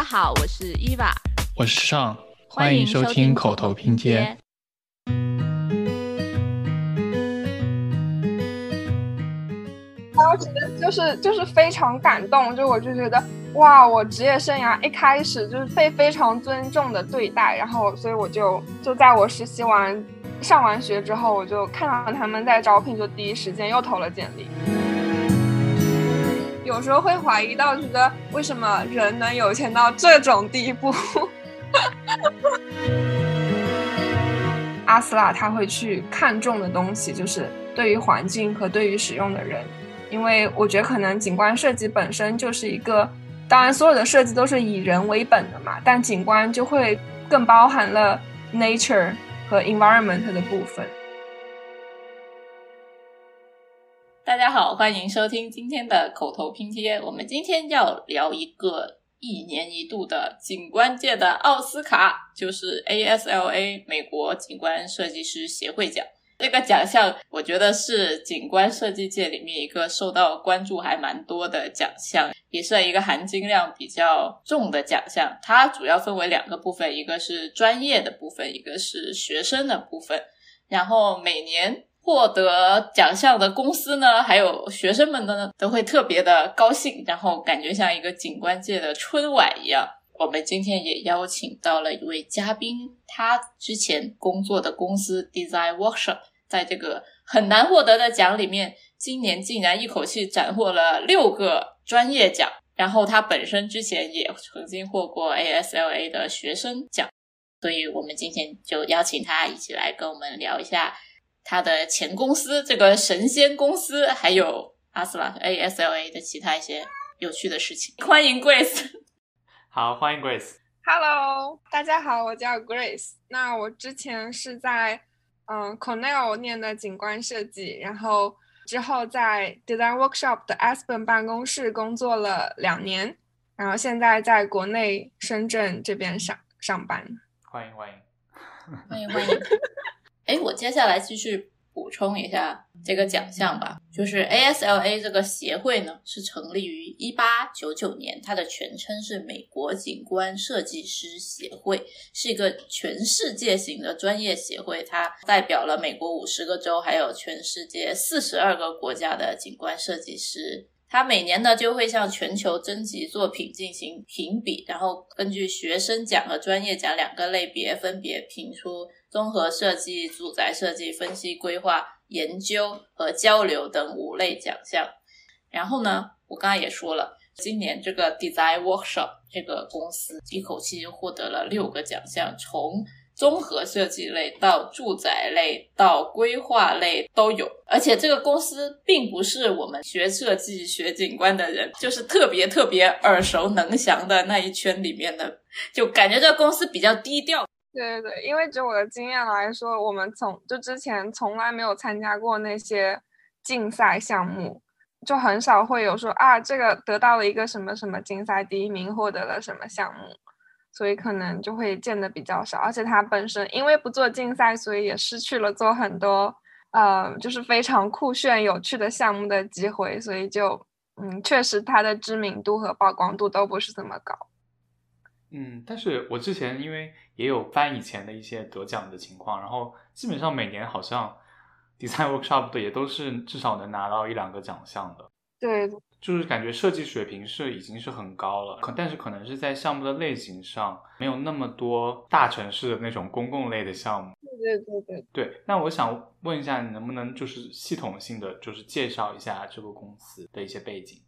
家好，我是伊娃，我是尚，欢迎收听口头拼接。当时就是就是非常感动，就我就觉得哇，我职业生涯一开始就是被非常尊重的对待，然后所以我就就在我实习完上完学之后，我就看到他们在招聘，就第一时间又投了简历。有时候会怀疑到，觉得为什么人能有钱到这种地步？阿斯拉他会去看重的东西，就是对于环境和对于使用的人。因为我觉得可能景观设计本身就是一个，当然所有的设计都是以人为本的嘛，但景观就会更包含了 nature 和 environment 的部分。大家好，欢迎收听今天的口头拼贴。我们今天要聊一个一年一度的景观界的奥斯卡，就是 ASLA 美国景观设计师协会奖。这个奖项，我觉得是景观设计界里面一个受到关注还蛮多的奖项，也是一个含金量比较重的奖项。它主要分为两个部分，一个是专业的部分，一个是学生的部分。然后每年获得奖项的公司呢，还有学生们呢，都会特别的高兴，然后感觉像一个景观界的春晚一样。我们今天也邀请到了一位嘉宾，他之前工作的公司 Design Workshop。在这个很难获得的奖里面，今年竟然一口气斩获了六个专业奖。然后他本身之前也曾经获过 ASLA 的学生奖，所以我们今天就邀请他一起来跟我们聊一下他的前公司这个神仙公司，还有阿斯拉 ASLA 的其他一些有趣的事情。欢迎 Grace，好，欢迎 Grace。Hello，大家好，我叫 Grace。那我之前是在。嗯，Cornell 念的景观设计，然后之后在 Design Workshop 的 Aspen 办公室工作了两年，然后现在在国内深圳这边上上班。欢迎欢迎欢迎欢迎！哎，我接下来继续。补充一下这个奖项吧，就是 ASLA 这个协会呢，是成立于一八九九年，它的全称是美国景观设计师协会，是一个全世界型的专业协会，它代表了美国五十个州，还有全世界四十二个国家的景观设计师。它每年呢就会向全球征集作品进行评比，然后根据学生奖和专业奖两个类别，分别评出。综合设计、住宅设计、分析规划、研究和交流等五类奖项。然后呢，我刚刚也说了，今年这个 Design Workshop 这个公司一口气就获得了六个奖项，从综合设计类到住宅类到规划类都有。而且这个公司并不是我们学设计、学景观的人，就是特别特别耳熟能详的那一圈里面的，就感觉这个公司比较低调。对对对，因为就我的经验来说，我们从就之前从来没有参加过那些竞赛项目，就很少会有说啊，这个得到了一个什么什么竞赛第一名，获得了什么项目，所以可能就会见的比较少。而且他本身因为不做竞赛，所以也失去了做很多呃，就是非常酷炫有趣的项目的机会，所以就嗯，确实他的知名度和曝光度都不是这么高。嗯，但是我之前因为也有翻以前的一些得奖的情况，然后基本上每年好像 design workshop 的也都是至少能拿到一两个奖项的。对，就是感觉设计水平是已经是很高了，可但是可能是在项目的类型上没有那么多大城市的那种公共类的项目。对对对对对。那我想问一下，你能不能就是系统性的就是介绍一下这个公司的一些背景？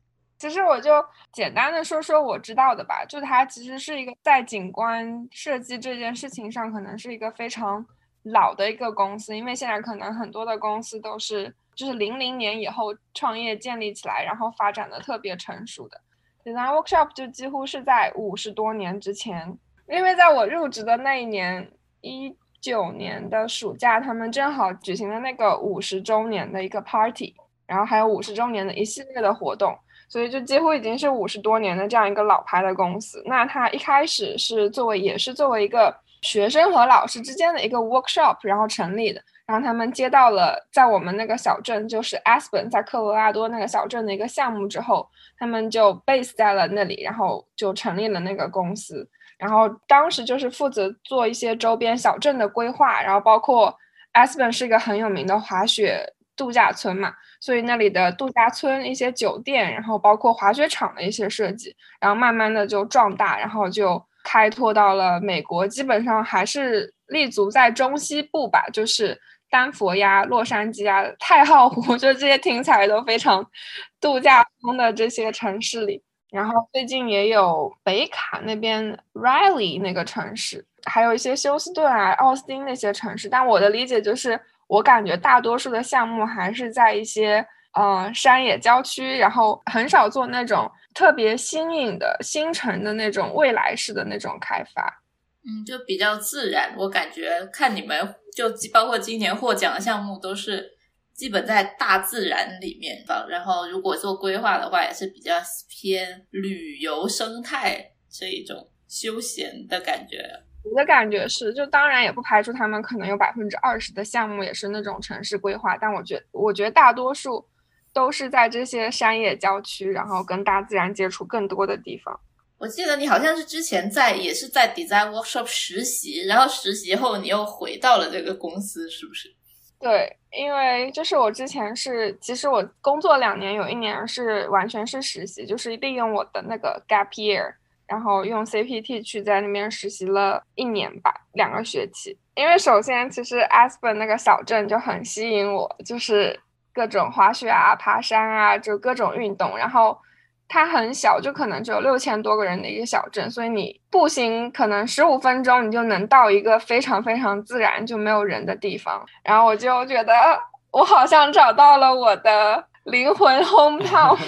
其实我就简单的说说我知道的吧，就它其实是一个在景观设计这件事情上，可能是一个非常老的一个公司，因为现在可能很多的公司都是就是零零年以后创业建立起来，然后发展的特别成熟的。Design Workshop 就几乎是在五十多年之前，因为在我入职的那一年，一九年的暑假，他们正好举行了那个五十周年的一个 party，然后还有五十周年的一系列的活动。所以就几乎已经是五十多年的这样一个老牌的公司。那它一开始是作为，也是作为一个学生和老师之间的一个 workshop，然后成立的。然后他们接到了在我们那个小镇，就是 Aspen，在科罗拉多那个小镇的一个项目之后，他们就 base 在了那里，然后就成立了那个公司。然后当时就是负责做一些周边小镇的规划，然后包括 Aspen 是一个很有名的滑雪度假村嘛，所以那里的度假村、一些酒店，然后包括滑雪场的一些设计，然后慢慢的就壮大，然后就开拓到了美国，基本上还是立足在中西部吧，就是丹佛呀、洛杉矶呀、太浩湖，就这些听起来都非常度假风的这些城市里。然后最近也有北卡那边 Riley 那个城市，还有一些休斯顿啊、奥斯汀那些城市。但我的理解就是，我感觉大多数的项目还是在一些嗯山野郊区，然后很少做那种特别新颖的新城的那种未来式的那种开发。嗯，就比较自然。我感觉看你们就包括今年获奖的项目都是。基本在大自然里面放，然后如果做规划的话，也是比较偏旅游生态这一种休闲的感觉。我的感觉是，就当然也不排除他们可能有百分之二十的项目也是那种城市规划，但我觉我觉得大多数都是在这些山野郊区，然后跟大自然接触更多的地方。我记得你好像是之前在也是在 design workshop 实习，然后实习后你又回到了这个公司，是不是？对，因为就是我之前是，其实我工作两年，有一年是完全是实习，就是利用我的那个 gap year，然后用 CPT 去在那边实习了一年吧，两个学期。因为首先，其实 Aspen 那个小镇就很吸引我，就是各种滑雪啊、爬山啊，就各种运动，然后。它很小，就可能只有六千多个人的一个小镇，所以你步行可能十五分钟，你就能到一个非常非常自然就没有人的地方。然后我就觉得，我好像找到了我的灵魂 hometown。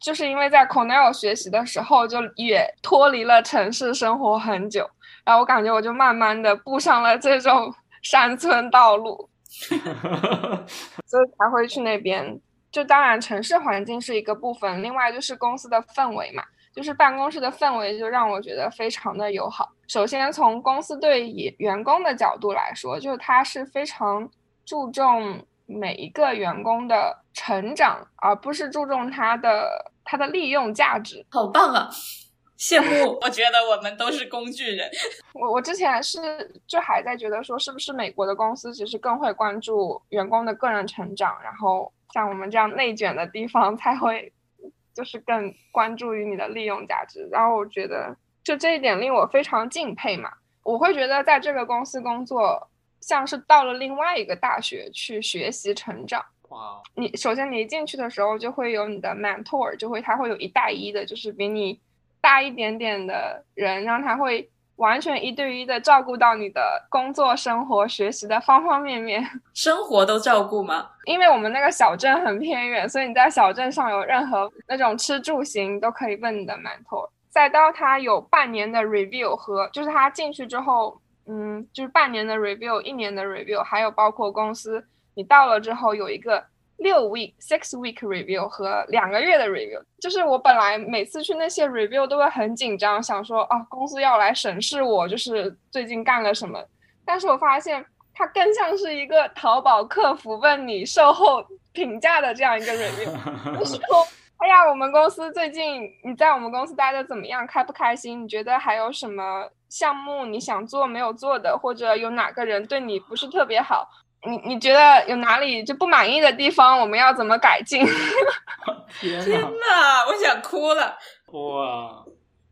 就是因为在 Cornell 学习的时候，就也脱离了城市生活很久，然后我感觉我就慢慢的步上了这种 山村道路，所以才会去那边。就当然，城市环境是一个部分，另外就是公司的氛围嘛，就是办公室的氛围就让我觉得非常的友好。首先从公司对员工的角度来说，就是他是非常注重每一个员工的成长，而不是注重他的他的利用价值。好棒啊！羡慕，我觉得我们都是工具人。我我之前是就还在觉得说，是不是美国的公司其实更会关注员工的个人成长，然后。像我们这样内卷的地方才会，就是更关注于你的利用价值。然后我觉得，就这一点令我非常敬佩嘛。我会觉得在这个公司工作，像是到了另外一个大学去学习成长。哇！你首先你一进去的时候就会有你的 mentor，就会他会有一带一的，就是比你大一点点的人，然后他会。完全一对一的照顾到你的工作、生活、学习的方方面面，生活都照顾吗？因为我们那个小镇很偏远，所以你在小镇上有任何那种吃住行都可以问你的 mentor。再到他有半年的 review 和就是他进去之后，嗯，就是半年的 review、一年的 review，还有包括公司你到了之后有一个。六 week six week review 和两个月的 review，就是我本来每次去那些 review 都会很紧张，想说啊公司要来审视我，就是最近干了什么。但是我发现它更像是一个淘宝客服问你售后评价的这样一个 review，就是说，哎呀，我们公司最近你在我们公司待的怎么样，开不开心？你觉得还有什么项目你想做没有做的，或者有哪个人对你不是特别好？你你觉得有哪里就不满意的地方？我们要怎么改进？天哪，我想哭了！哇，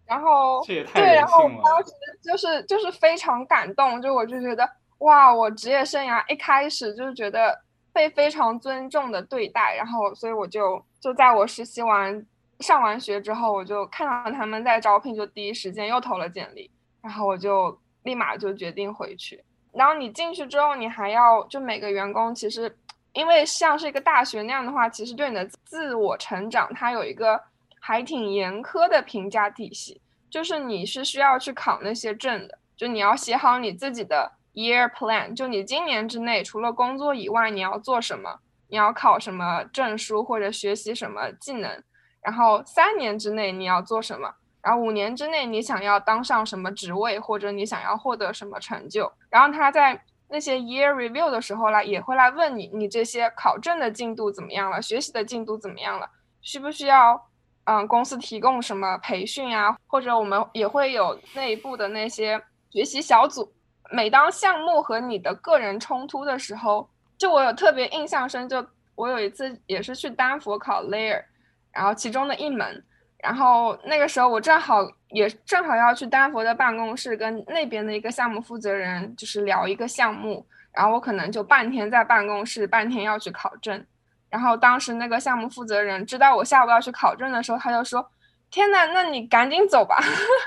然后这也太对，然后当时就是就是非常感动，就我就觉得哇，我职业生涯一开始就是觉得被非常尊重的对待，然后所以我就就在我实习完上完学之后，我就看到他们在招聘，就第一时间又投了简历，然后我就立马就决定回去。然后你进去之后，你还要就每个员工其实，因为像是一个大学那样的话，其实对你的自我成长，它有一个还挺严苛的评价体系。就是你是需要去考那些证的，就你要写好你自己的 year plan，就你今年之内除了工作以外你要做什么，你要考什么证书或者学习什么技能，然后三年之内你要做什么。然后五年之内，你想要当上什么职位，或者你想要获得什么成就？然后他在那些 year review 的时候来，也会来问你，你这些考证的进度怎么样了，学习的进度怎么样了，需不需要嗯公司提供什么培训啊？或者我们也会有内部的那些学习小组。每当项目和你的个人冲突的时候，就我有特别印象深，就我有一次也是去丹佛考 layer，然后其中的一门。然后那个时候我正好也正好要去丹佛的办公室跟那边的一个项目负责人就是聊一个项目，然后我可能就半天在办公室，半天要去考证。然后当时那个项目负责人知道我下午要去考证的时候，他就说：“天呐，那你赶紧走吧，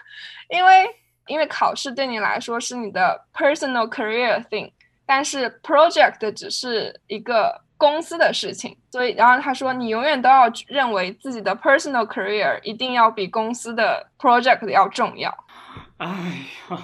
因为因为考试对你来说是你的 personal career thing，但是 project 只是一个。”公司的事情，所以，然后他说，你永远都要认为自己的 personal career 一定要比公司的 project 要重要。哎呀，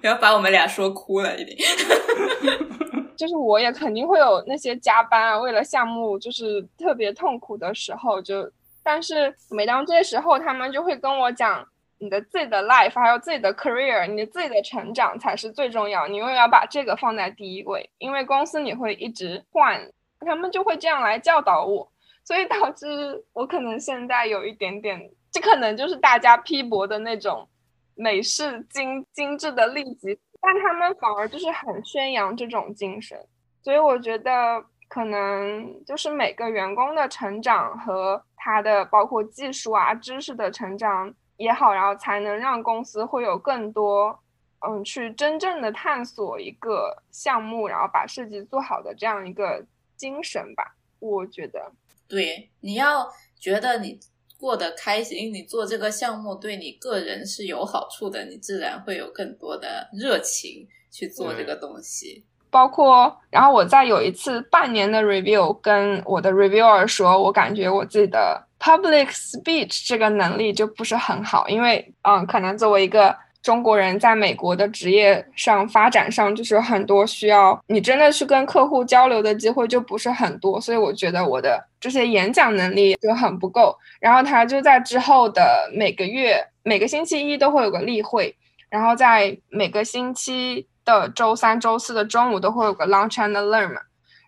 要把我们俩说哭了，已经。就是我也肯定会有那些加班啊，为了项目就是特别痛苦的时候，就，但是每当这些时候，他们就会跟我讲。你的自己的 life 还有自己的 career，你自己的成长才是最重要。你永远要把这个放在第一位，因为公司你会一直换，他们就会这样来教导我，所以导致我可能现在有一点点，这可能就是大家批驳的那种美式精精致的利己，但他们反而就是很宣扬这种精神。所以我觉得可能就是每个员工的成长和他的包括技术啊、知识的成长。也好，然后才能让公司会有更多，嗯，去真正的探索一个项目，然后把设计做好的这样一个精神吧。我觉得，对，你要觉得你过得开心，你做这个项目对你个人是有好处的，你自然会有更多的热情去做这个东西。包括，然后我在有一次半年的 review，跟我的 reviewer 说，我感觉我自己的。Public speech 这个能力就不是很好，因为嗯，可能作为一个中国人，在美国的职业上发展上，就是很多需要你真的去跟客户交流的机会就不是很多，所以我觉得我的这些演讲能力就很不够。然后他就在之后的每个月每个星期一都会有个例会，然后在每个星期的周三、周四的中午都会有个 lunch and learn 嘛，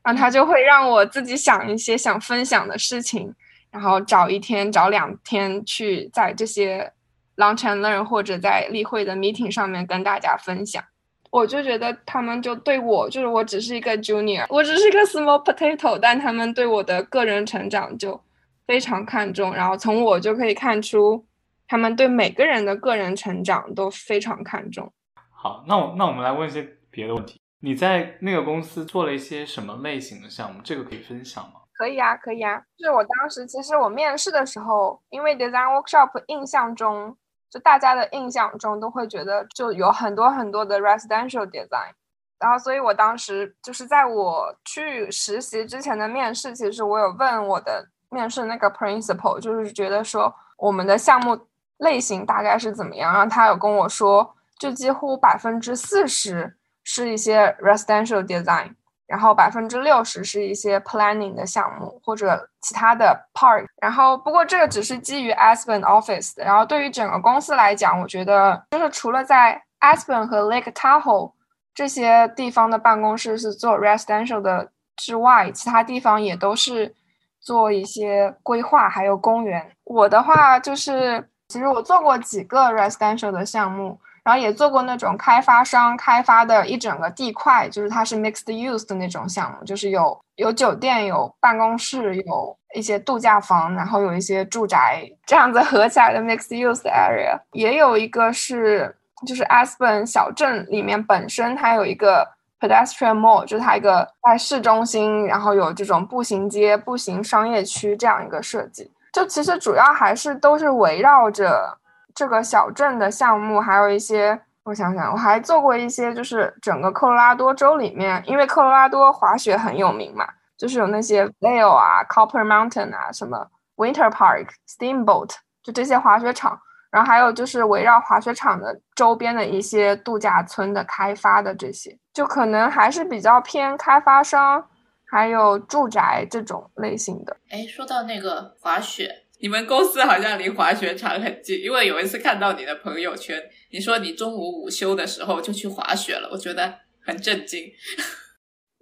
然后他就会让我自己想一些想分享的事情。然后找一天、找两天去在这些 lunch and learn 或者在例会的 meeting 上面跟大家分享。我就觉得他们就对我，就是我只是一个 junior，我只是一个 small potato，但他们对我的个人成长就非常看重。然后从我就可以看出，他们对每个人的个人成长都非常看重。好，那我那我们来问一些别的问题。你在那个公司做了一些什么类型的项目？这个可以分享吗？可以啊，可以啊。就是我当时其实我面试的时候，因为 design workshop 印象中，就大家的印象中都会觉得就有很多很多的 residential design，然后所以我当时就是在我去实习之前的面试，其实我有问我的面试那个 principal，就是觉得说我们的项目类型大概是怎么样，然后他有跟我说，就几乎百分之四十是一些 residential design。然后百分之六十是一些 planning 的项目或者其他的 part，然后不过这个只是基于 Aspen Office。然后对于整个公司来讲，我觉得就是除了在 Aspen 和 Lake Tahoe 这些地方的办公室是做 residential 的之外，其他地方也都是做一些规划还有公园。我的话就是，其实我做过几个 residential 的项目。然后也做过那种开发商开发的一整个地块，就是它是 mixed use 的那种项目，就是有有酒店、有办公室、有一些度假房，然后有一些住宅，这样子合起来的 mixed use area。也有一个是就是 Aspen 小镇里面本身它有一个 pedestrian mall，就是它一个在市中心，然后有这种步行街、步行商业区这样一个设计。就其实主要还是都是围绕着。这个小镇的项目还有一些，我想想，我还做过一些，就是整个科罗拉多州里面，因为科罗拉多滑雪很有名嘛，就是有那些 Vail 啊、Copper Mountain 啊、什么 Winter Park、Steamboat，就这些滑雪场，然后还有就是围绕滑雪场的周边的一些度假村的开发的这些，就可能还是比较偏开发商，还有住宅这种类型的。哎，说到那个滑雪。你们公司好像离滑雪场很近，因为有一次看到你的朋友圈，你说你中午午休的时候就去滑雪了，我觉得很震惊。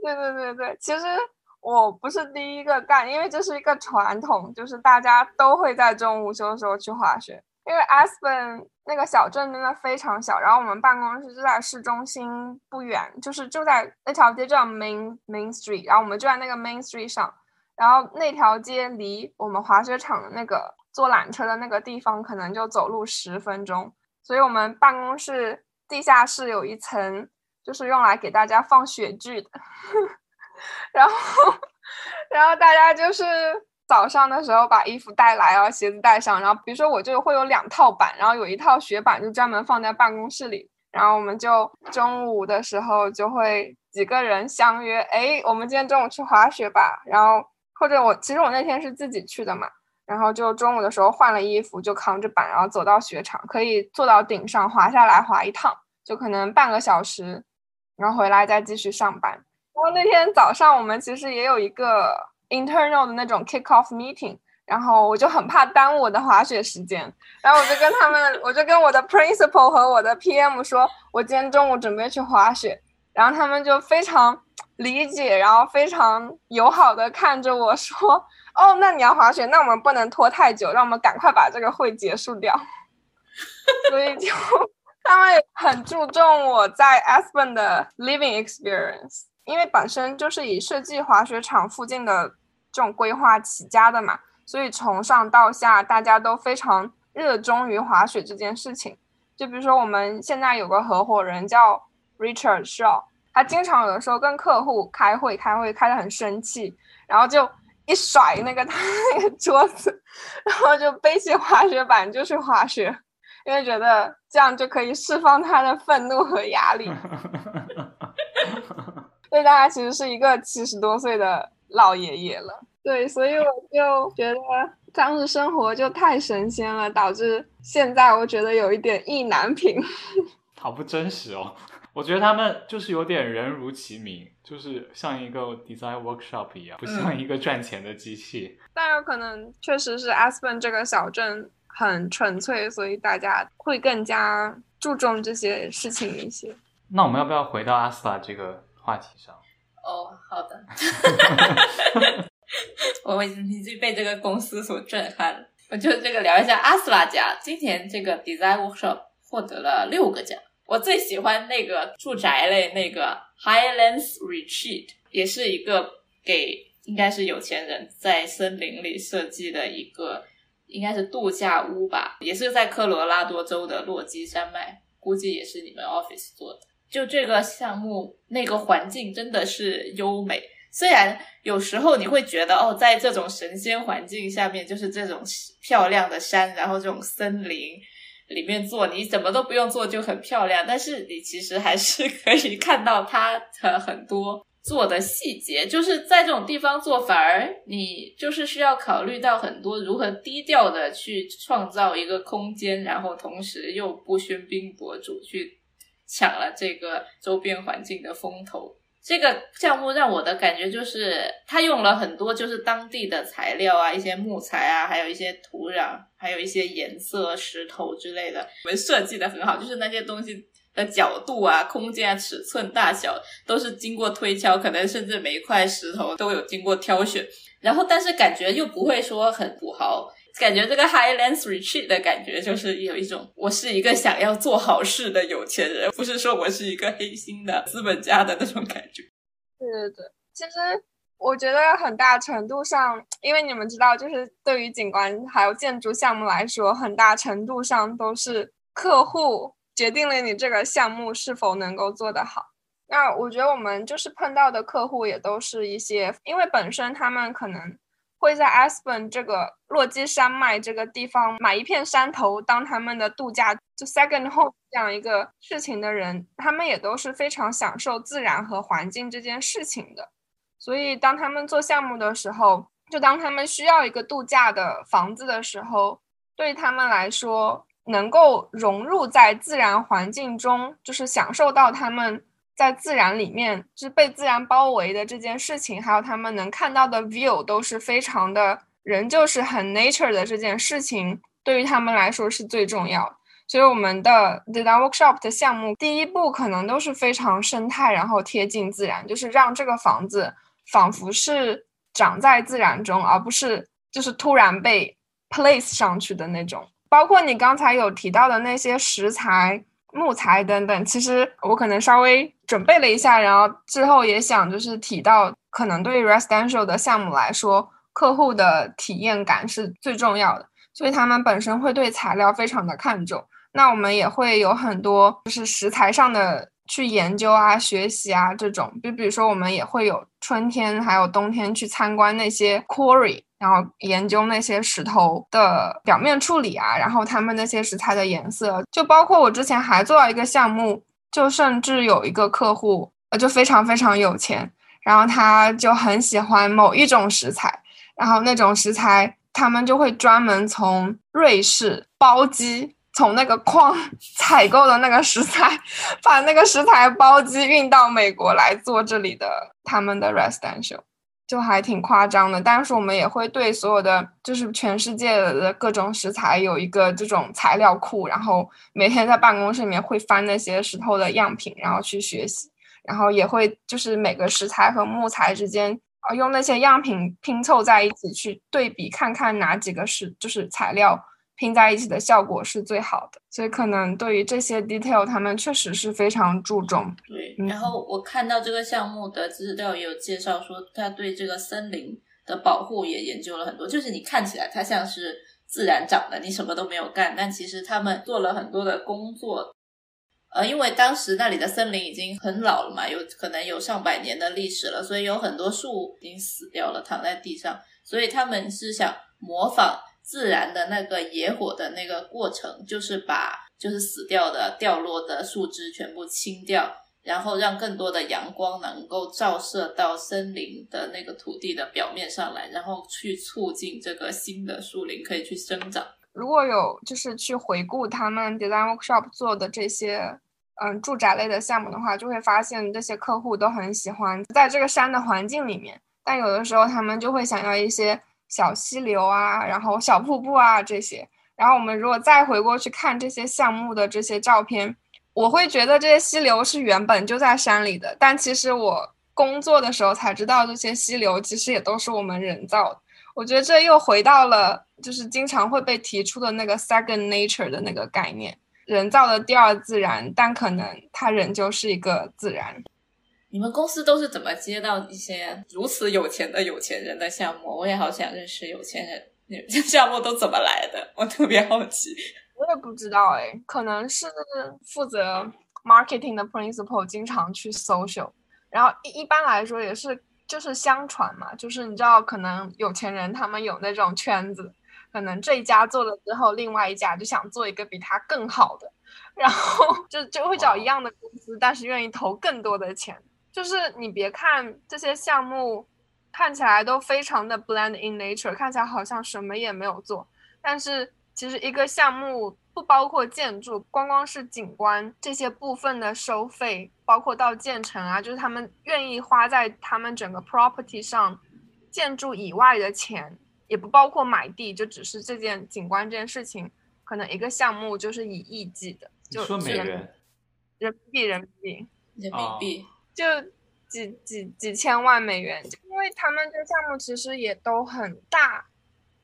对对对对，其实我不是第一个干，因为这是一个传统，就是大家都会在中午午休的时候去滑雪。因为 Aspen 那个小镇真的非常小，然后我们办公室就在市中心不远，就是就在那条街叫 Main Main Street，然后我们就在那个 Main Street 上，然后那条街离我们滑雪场的那个坐缆车的那个地方可能就走路十分钟，所以我们办公室地下室有一层就是用来给大家放雪具的，然后然后大家就是。早上的时候把衣服带来啊，鞋子带上，然后比如说我就会有两套板，然后有一套雪板就专门放在办公室里，然后我们就中午的时候就会几个人相约，哎，我们今天中午去滑雪吧，然后或者我其实我那天是自己去的嘛，然后就中午的时候换了衣服就扛着板，然后走到雪场，可以坐到顶上滑下来滑一趟，就可能半个小时，然后回来再继续上班。然后那天早上我们其实也有一个。internal 的那种 kick off meeting，然后我就很怕耽误我的滑雪时间，然后我就跟他们，我就跟我的 principal 和我的 PM 说，我今天中午准备去滑雪，然后他们就非常理解，然后非常友好的看着我说，哦，那你要滑雪，那我们不能拖太久，让我们赶快把这个会结束掉，所以就他们很注重我在 Aspen 的 living experience，因为本身就是以设计滑雪场附近的。这种规划起家的嘛，所以从上到下大家都非常热衷于滑雪这件事情。就比如说我们现在有个合伙人叫 Richard Shaw，他经常有的时候跟客户开会，开会开得很生气，然后就一甩那个 他那个桌子，然后就背起滑雪板就去滑雪，因为觉得这样就可以释放他的愤怒和压力。所以大家其实是一个七十多岁的。老爷爷了，对，所以我就觉得当时生活就太神仙了，导致现在我觉得有一点意难平，好不真实哦。我觉得他们就是有点人如其名，就是像一个 design workshop 一样，不像一个赚钱的机器。但有可能确实是 Aspen 这个小镇很纯粹，所以大家会更加注重这些事情一些。那我们要不要回到阿斯拉这个话题上？哦，好的，我已经已经被这个公司所震撼了。我就这个聊一下阿斯拉家，今年这个 Design Workshop 获得了六个奖。我最喜欢那个住宅类那个 Highlands Retreat，也是一个给应该是有钱人在森林里设计的一个，应该是度假屋吧，也是在科罗拉多州的落基山脉，估计也是你们 Office 做的。就这个项目，那个环境真的是优美。虽然有时候你会觉得，哦，在这种神仙环境下面，就是这种漂亮的山，然后这种森林里面做，你怎么都不用做就很漂亮。但是你其实还是 可以看到它的很多做的细节。就是在这种地方做，反而你就是需要考虑到很多如何低调的去创造一个空间，然后同时又不喧宾夺主去。抢了这个周边环境的风头。这个项目让我的感觉就是，它用了很多就是当地的材料啊，一些木材啊，还有一些土壤，还有一些颜色、石头之类的，我们设计的很好。就是那些东西的角度啊、空间啊、尺寸大小都是经过推敲，可能甚至每一块石头都有经过挑选。然后，但是感觉又不会说很土豪。感觉这个 Highlands Retreat 的感觉就是有一种，我是一个想要做好事的有钱人，不是说我是一个黑心的资本家的那种感觉。对对对，其实我觉得很大程度上，因为你们知道，就是对于景观还有建筑项目来说，很大程度上都是客户决定了你这个项目是否能够做得好。那我觉得我们就是碰到的客户也都是一些，因为本身他们可能。会在 Aspen 这个落基山脉这个地方买一片山头当他们的度假，就 second home 这样一个事情的人，他们也都是非常享受自然和环境这件事情的。所以当他们做项目的时候，就当他们需要一个度假的房子的时候，对他们来说，能够融入在自然环境中，就是享受到他们。在自然里面，就是被自然包围的这件事情，还有他们能看到的 view 都是非常的人就是很 nature 的这件事情，对于他们来说是最重要。所以我们的 design workshop 的项目，第一步可能都是非常生态，然后贴近自然，就是让这个房子仿佛是长在自然中，而不是就是突然被 place 上去的那种。包括你刚才有提到的那些石材、木材等等，其实我可能稍微准备了一下，然后之后也想就是提到，可能对于 residential 的项目来说，客户的体验感是最重要的，所以他们本身会对材料非常的看重。那我们也会有很多就是食材上的去研究啊、学习啊这种，就比如说我们也会有春天还有冬天去参观那些 quarry，然后研究那些石头的表面处理啊，然后他们那些石材的颜色，就包括我之前还做了一个项目，就甚至有一个客户呃就非常非常有钱，然后他就很喜欢某一种食材，然后那种食材他们就会专门从瑞士包机。从那个矿 采购的那个食材，把那个食材包机运到美国来做这里的他们的 residential，就还挺夸张的。但是我们也会对所有的就是全世界的各种食材有一个这种材料库，然后每天在办公室里面会翻那些石头的样品，然后去学习，然后也会就是每个食材和木材之间啊用那些样品拼凑在一起去对比，看看哪几个是就是材料。拼在一起的效果是最好的，所以可能对于这些 detail，他们确实是非常注重。对，然后我看到这个项目的资料也有介绍说，他对这个森林的保护也研究了很多。就是你看起来它像是自然长的，你什么都没有干，但其实他们做了很多的工作。呃，因为当时那里的森林已经很老了嘛，有可能有上百年的历史了，所以有很多树已经死掉了，躺在地上。所以他们是想模仿。自然的那个野火的那个过程，就是把就是死掉的掉落的树枝全部清掉，然后让更多的阳光能够照射到森林的那个土地的表面上来，然后去促进这个新的树林可以去生长。如果有就是去回顾他们 design workshop 做的这些嗯住宅类的项目的话，就会发现这些客户都很喜欢在这个山的环境里面，但有的时候他们就会想要一些。小溪流啊，然后小瀑布啊这些，然后我们如果再回过去看这些项目的这些照片，我会觉得这些溪流是原本就在山里的，但其实我工作的时候才知道，这些溪流其实也都是我们人造的。我觉得这又回到了就是经常会被提出的那个 second nature 的那个概念，人造的第二自然，但可能它仍旧是一个自然。你们公司都是怎么接到一些如此有钱的有钱人的项目？我也好想认识有钱人，你们这项目都怎么来的？我特别好奇。我也不知道哎，可能是负责 marketing 的 principal 经常去 social，然后一一般来说也是就是相传嘛，就是你知道，可能有钱人他们有那种圈子，可能这一家做了之后，另外一家就想做一个比他更好的，然后 就就会找一样的公司，但是愿意投更多的钱。就是你别看这些项目看起来都非常的 blend in nature，看起来好像什么也没有做，但是其实一个项目不包括建筑，光光是景观这些部分的收费，包括到建成啊，就是他们愿意花在他们整个 property 上建筑以外的钱，也不包括买地，就只是这件景观这件事情，可能一个项目就是以亿计的，就说美元，人民币，人民币，人民币。就几几几千万美元，因为他们这项目其实也都很大，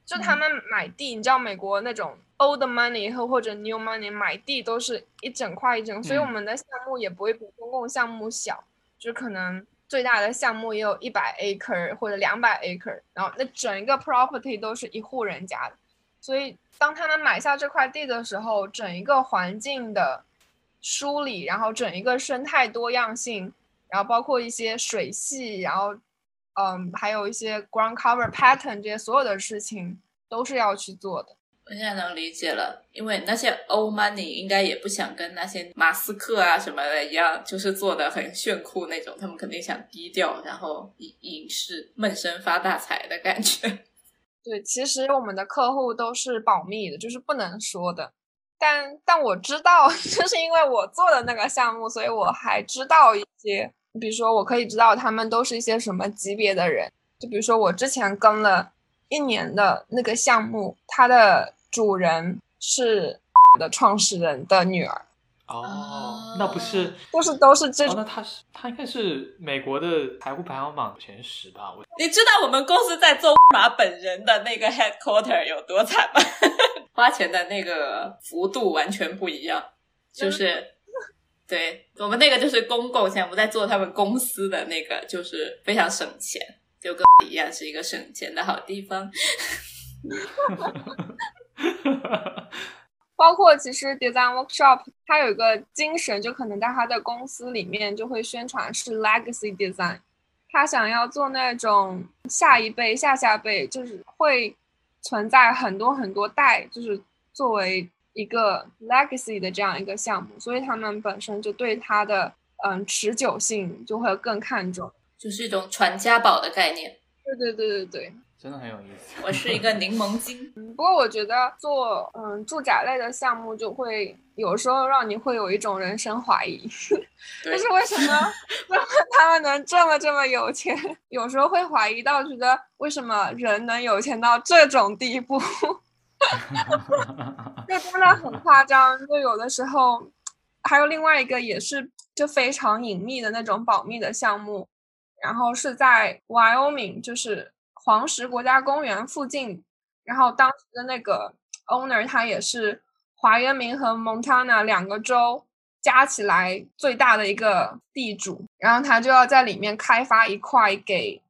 就他们买地，你知道美国那种 old money 或或者 new money 买地都是一整块一整，所以我们的项目也不会比公共项目小，就可能最大的项目也有一百 acre 或者两百 acre，然后那整一个 property 都是一户人家的，所以当他们买下这块地的时候，整一个环境的梳理，然后整一个生态多样性。然后包括一些水系，然后，嗯，还有一些 ground cover pattern 这些所有的事情都是要去做的。我现在能理解了，因为那些 old money 应该也不想跟那些马斯克啊什么的一样，就是做的很炫酷那种，他们肯定想低调，然后隐隐士闷声发大财的感觉。对，其实我们的客户都是保密的，就是不能说的。但但我知道，就是因为我做的那个项目，所以我还知道一些。比如说，我可以知道他们都是一些什么级别的人。就比如说，我之前跟了一年的那个项目，它的主人是的创始人的女儿。哦，那不是，就是都是这哦，那他是他应该是美国的财富排行榜前十吧？我你知道我们公司在做马本人的那个 headquarter 有多惨吗？花钱的那个幅度完全不一样，就是对我们那个就是公共项目，在做他们公司的那个就是非常省钱，就跟一样是一个省钱的好地方。包括其实 design workshop 它有一个精神，就可能在他的公司里面就会宣传是 legacy design，他想要做那种下一辈、下下辈，就是会存在很多很多代，就是作为一个 legacy 的这样一个项目，所以他们本身就对它的嗯持久性就会更看重，就是一种传家宝的概念。对对对对对。真的很有意思。我是一个柠檬精。不过我觉得做嗯住宅类的项目就会有时候让你会有一种人生怀疑，就是为什么他们能这么这么有钱？有时候会怀疑到觉得为什么人能有钱到这种地步？就真的很夸张。就有的时候还有另外一个也是就非常隐秘的那种保密的项目，然后是在 Wyoming，就是。黄石国家公园附近，然后当时的那个 owner 他也是华渊明和 Montana 两个州加起来最大的一个地主，然后他就要在里面开发一块给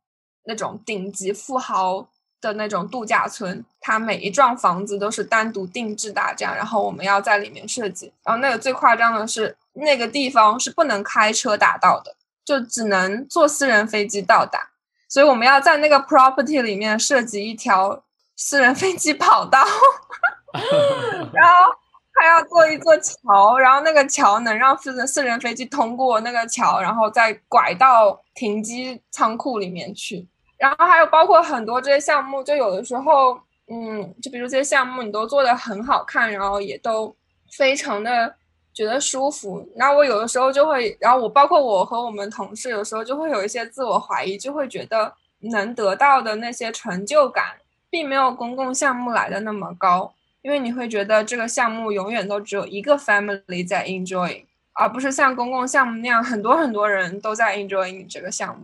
那种顶级富豪的那种度假村，它每一幢房子都是单独定制的这样，然后我们要在里面设计，然后那个最夸张的是那个地方是不能开车达到的，就只能坐私人飞机到达。所以我们要在那个 property 里面设计一条私人飞机跑道，然后还要做一座桥，然后那个桥能让私人私人飞机通过那个桥，然后再拐到停机仓库里面去。然后还有包括很多这些项目，就有的时候，嗯，就比如这些项目你都做的很好看，然后也都非常的。觉得舒服，然后我有的时候就会，然后我包括我和我们同事有时候就会有一些自我怀疑，就会觉得能得到的那些成就感，并没有公共项目来的那么高，因为你会觉得这个项目永远都只有一个 family 在 enjoy，而不是像公共项目那样很多很多人都在 enjoy 这个项目。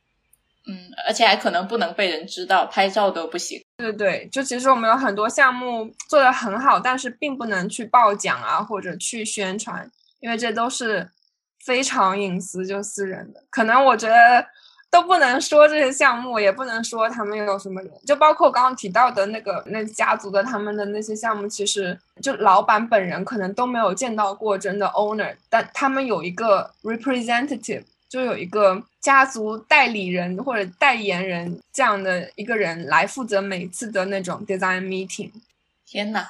嗯，而且还可能不能被人知道，拍照都不行。对对对，就其实我们有很多项目做的很好，但是并不能去报奖啊，或者去宣传。因为这都是非常隐私，就私人的，可能我觉得都不能说这些项目，也不能说他们有什么人，就包括刚刚提到的那个那家族的他们的那些项目，其实就老板本人可能都没有见到过真的 owner，但他们有一个 representative，就有一个家族代理人或者代言人这样的一个人来负责每次的那种 design meeting。天呐！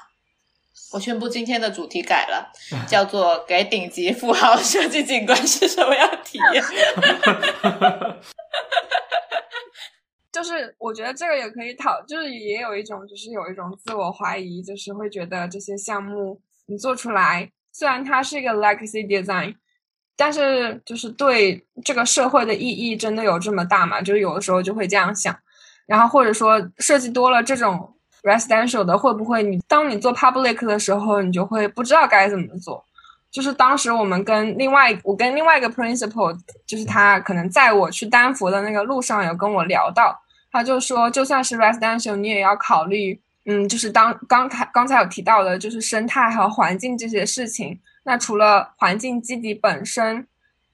我宣布今天的主题改了，叫做“给顶级富豪设计景观是什么样体验”。就是我觉得这个也可以讨，就是也有一种，就是有一种自我怀疑，就是会觉得这些项目你做出来，虽然它是一个 legacy design，但是就是对这个社会的意义真的有这么大吗？就是有的时候就会这样想，然后或者说设计多了这种。residential 的会不会你当你做 public 的时候，你就会不知道该怎么做？就是当时我们跟另外我跟另外一个 principal，就是他可能在我去丹佛的那个路上有跟我聊到，他就说就算是 residential，你也要考虑，嗯，就是当刚才刚才有提到的，就是生态和环境这些事情。那除了环境基底本身，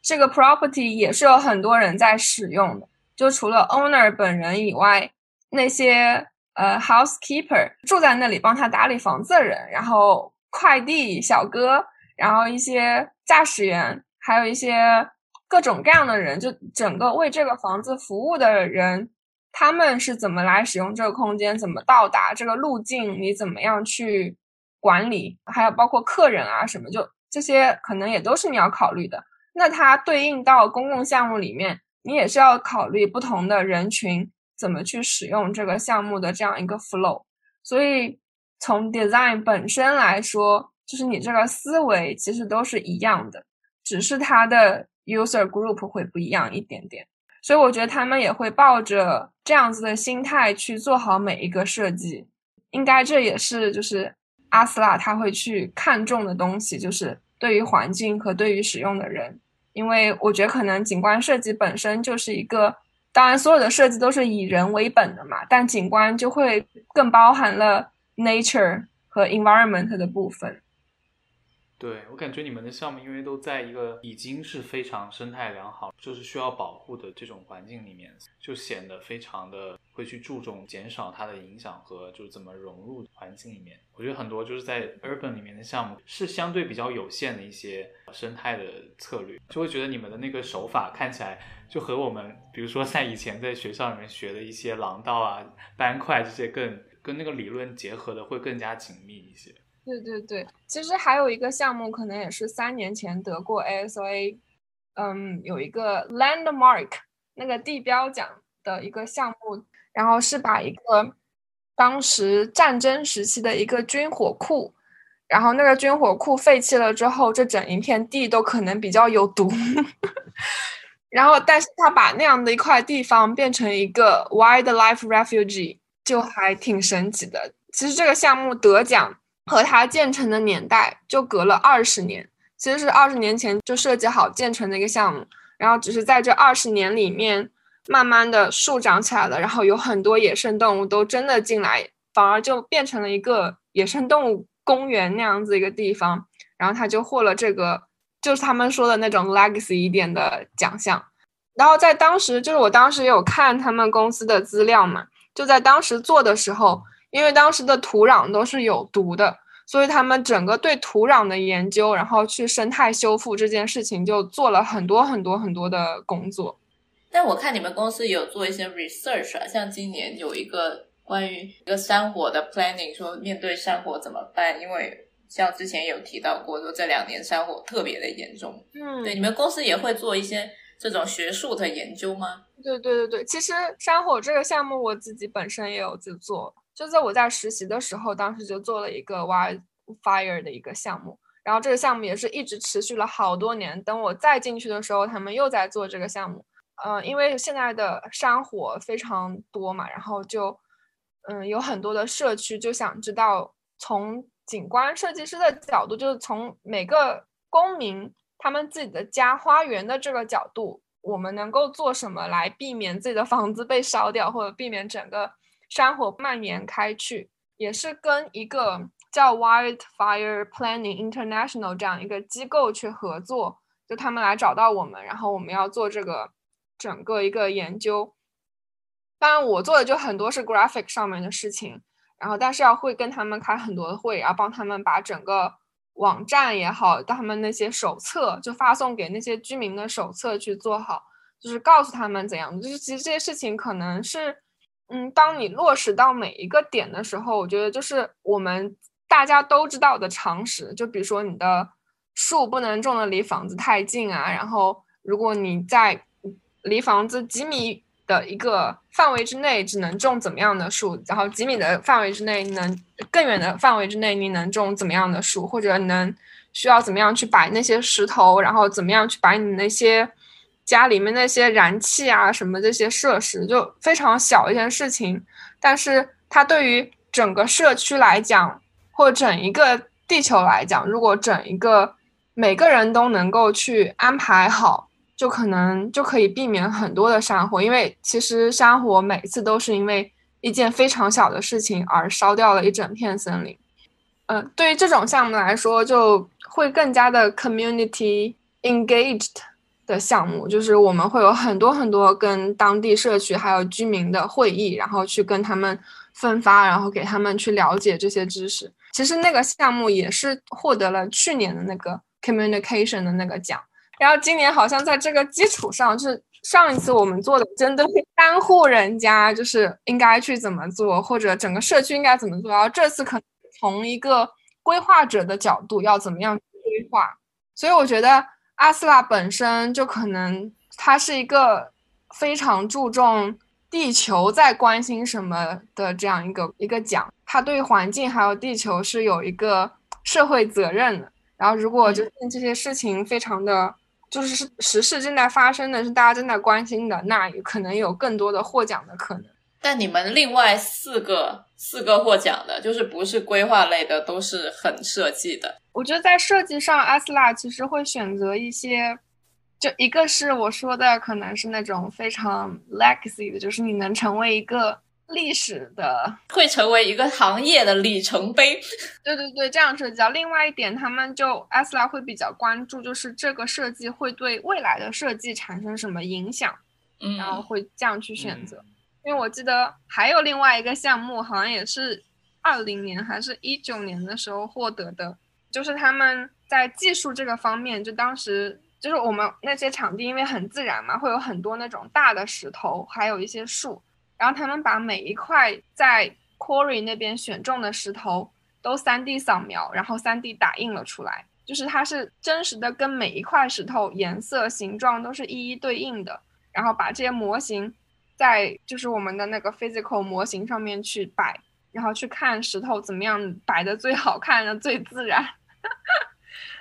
这个 property 也是有很多人在使用的，就除了 owner 本人以外，那些。呃，housekeeper 住在那里帮他打理房子的人，然后快递小哥，然后一些驾驶员，还有一些各种各样的人，就整个为这个房子服务的人，他们是怎么来使用这个空间，怎么到达这个路径，你怎么样去管理，还有包括客人啊什么，就这些可能也都是你要考虑的。那它对应到公共项目里面，你也是要考虑不同的人群。怎么去使用这个项目的这样一个 flow，所以从 design 本身来说，就是你这个思维其实都是一样的，只是它的 user group 会不一样一点点。所以我觉得他们也会抱着这样子的心态去做好每一个设计。应该这也是就是阿斯拉他会去看重的东西，就是对于环境和对于使用的人。因为我觉得可能景观设计本身就是一个，当然所有的设计都是以人为本的嘛，但景观就会更包含了 nature 和 environment 的部分。对我感觉你们的项目，因为都在一个已经是非常生态良好，就是需要保护的这种环境里面，就显得非常的会去注重减少它的影响和就是怎么融入环境里面。我觉得很多就是在 urban 里面的项目是相对比较有限的一些生态的策略，就会觉得你们的那个手法看起来就和我们，比如说在以前在学校里面学的一些廊道啊、斑块这些更跟那个理论结合的会更加紧密一些。对对对，其实还有一个项目，可能也是三年前得过 ASOA，嗯，有一个 Landmark 那个地标奖的一个项目，然后是把一个当时战争时期的一个军火库，然后那个军火库废弃了之后，这整一片地都可能比较有毒，然后但是他把那样的一块地方变成一个 Wildlife Refuge，就还挺神奇的。其实这个项目得奖。和它建成的年代就隔了二十年，其实是二十年前就设计好建成的一个项目，然后只是在这二十年里面，慢慢的树长起来了，然后有很多野生动物都真的进来，反而就变成了一个野生动物公园那样子一个地方，然后他就获了这个，就是他们说的那种 legacy 一点的奖项，然后在当时，就是我当时有看他们公司的资料嘛，就在当时做的时候。因为当时的土壤都是有毒的，所以他们整个对土壤的研究，然后去生态修复这件事情就做了很多很多很多的工作。但我看你们公司有做一些 research 啊，像今年有一个关于一个山火的 planning，说面对山火怎么办？因为像之前有提到过，说这两年山火特别的严重。嗯，对，你们公司也会做一些这种学术的研究吗？对对对对，其实山火这个项目我自己本身也有在做。就在我在实习的时候，当时就做了一个 wildfire 的一个项目，然后这个项目也是一直持续了好多年。等我再进去的时候，他们又在做这个项目。嗯，因为现在的山火非常多嘛，然后就嗯有很多的社区就想知道，从景观设计师的角度，就是从每个公民他们自己的家花园的这个角度，我们能够做什么来避免自己的房子被烧掉，或者避免整个。山火蔓延开去，也是跟一个叫 Wildfire Planning International 这样一个机构去合作，就他们来找到我们，然后我们要做这个整个一个研究。当然，我做的就很多是 graphic 上面的事情，然后但是要会跟他们开很多的会，然后帮他们把整个网站也好，他们那些手册就发送给那些居民的手册去做好，就是告诉他们怎样。就是其实这些事情可能是。嗯，当你落实到每一个点的时候，我觉得就是我们大家都知道的常识。就比如说，你的树不能种的离房子太近啊。然后，如果你在离房子几米的一个范围之内，只能种怎么样的树？然后几米的范围之内，能更远的范围之内，你能种怎么样的树？或者能需要怎么样去摆那些石头？然后怎么样去摆你那些？家里面那些燃气啊，什么这些设施就非常小一件事情，但是它对于整个社区来讲，或整一个地球来讲，如果整一个每个人都能够去安排好，就可能就可以避免很多的山火。因为其实山火每次都是因为一件非常小的事情而烧掉了一整片森林。嗯，对于这种项目来说，就会更加的 community engaged。的项目就是我们会有很多很多跟当地社区还有居民的会议，然后去跟他们分发，然后给他们去了解这些知识。其实那个项目也是获得了去年的那个 communication 的那个奖，然后今年好像在这个基础上，就是上一次我们做的针对单户人家就是应该去怎么做，或者整个社区应该怎么做，然后这次可能从一个规划者的角度要怎么样规划，所以我觉得。阿斯拉本身就可能，它是一个非常注重地球在关心什么的这样一个一个奖，它对环境还有地球是有一个社会责任的。然后，如果就是这些事情非常的就是是时事正在发生的，是大家正在关心的，那可能有更多的获奖的可能。但你们另外四个四个获奖的，就是不是规划类的，都是很设计的。我觉得在设计上，阿斯拉其实会选择一些，就一个是我说的，可能是那种非常 legacy 的，就是你能成为一个历史的，会成为一个行业的里程碑。对对对，这样设计。另外一点，他们就阿斯拉会比较关注，就是这个设计会对未来的设计产生什么影响，嗯，然后会这样去选择。因为我记得还有另外一个项目，好像也是二零年还是一九年的时候获得的，就是他们在技术这个方面，就当时就是我们那些场地因为很自然嘛，会有很多那种大的石头，还有一些树，然后他们把每一块在 quarry 那边选中的石头都 3D 扫描，然后 3D 打印了出来，就是它是真实的跟每一块石头颜色、形状都是一一对应的，然后把这些模型。在就是我们的那个 physical 模型上面去摆，然后去看石头怎么样摆的最好看的最自然。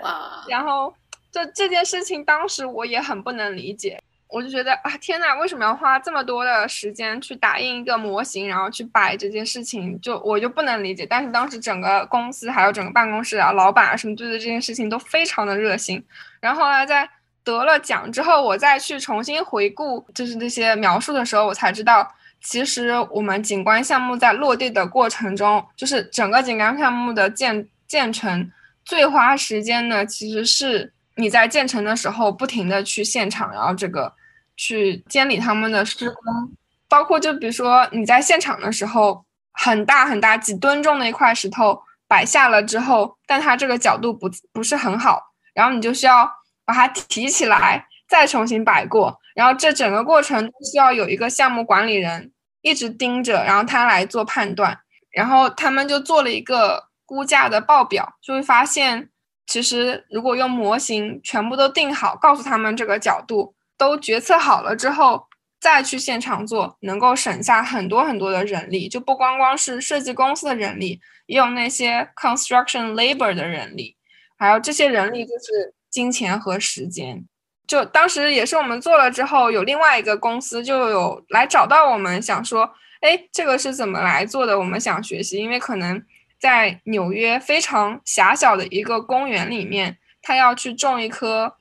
哇！然后就这件事情，当时我也很不能理解，我就觉得啊，天呐，为什么要花这么多的时间去打印一个模型，然后去摆这件事情？就我就不能理解。但是当时整个公司还有整个办公室啊，老板啊什么，对这件事情都非常的热心。然后后来在。得了奖之后，我再去重新回顾，就是这些描述的时候，我才知道，其实我们景观项目在落地的过程中，就是整个景观项目的建建成，最花时间的其实是你在建成的时候不停的去现场，然后这个去监理他们的施工，包括就比如说你在现场的时候，很大很大几吨重的一块石头摆下了之后，但它这个角度不不是很好，然后你就需要。把它提起来，再重新摆过，然后这整个过程都需要有一个项目管理人一直盯着，然后他来做判断。然后他们就做了一个估价的报表，就会发现，其实如果用模型全部都定好，告诉他们这个角度都决策好了之后，再去现场做，能够省下很多很多的人力，就不光光是设计公司的人力，也有那些 construction labor 的人力，还有这些人力就是。金钱和时间，就当时也是我们做了之后，有另外一个公司就有来找到我们，想说，哎，这个是怎么来做的？我们想学习，因为可能在纽约非常狭小的一个公园里面，他要去种一棵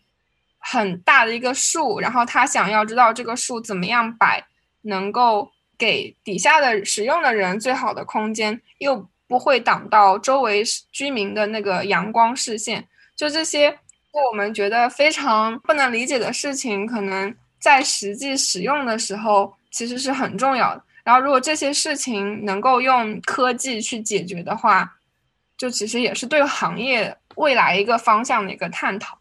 很大的一个树，然后他想要知道这个树怎么样摆，能够给底下的使用的人最好的空间，又不会挡到周围居民的那个阳光视线，就这些。我们觉得非常不能理解的事情，可能在实际使用的时候其实是很重要的。然后，如果这些事情能够用科技去解决的话，就其实也是对行业未来一个方向的一个探讨。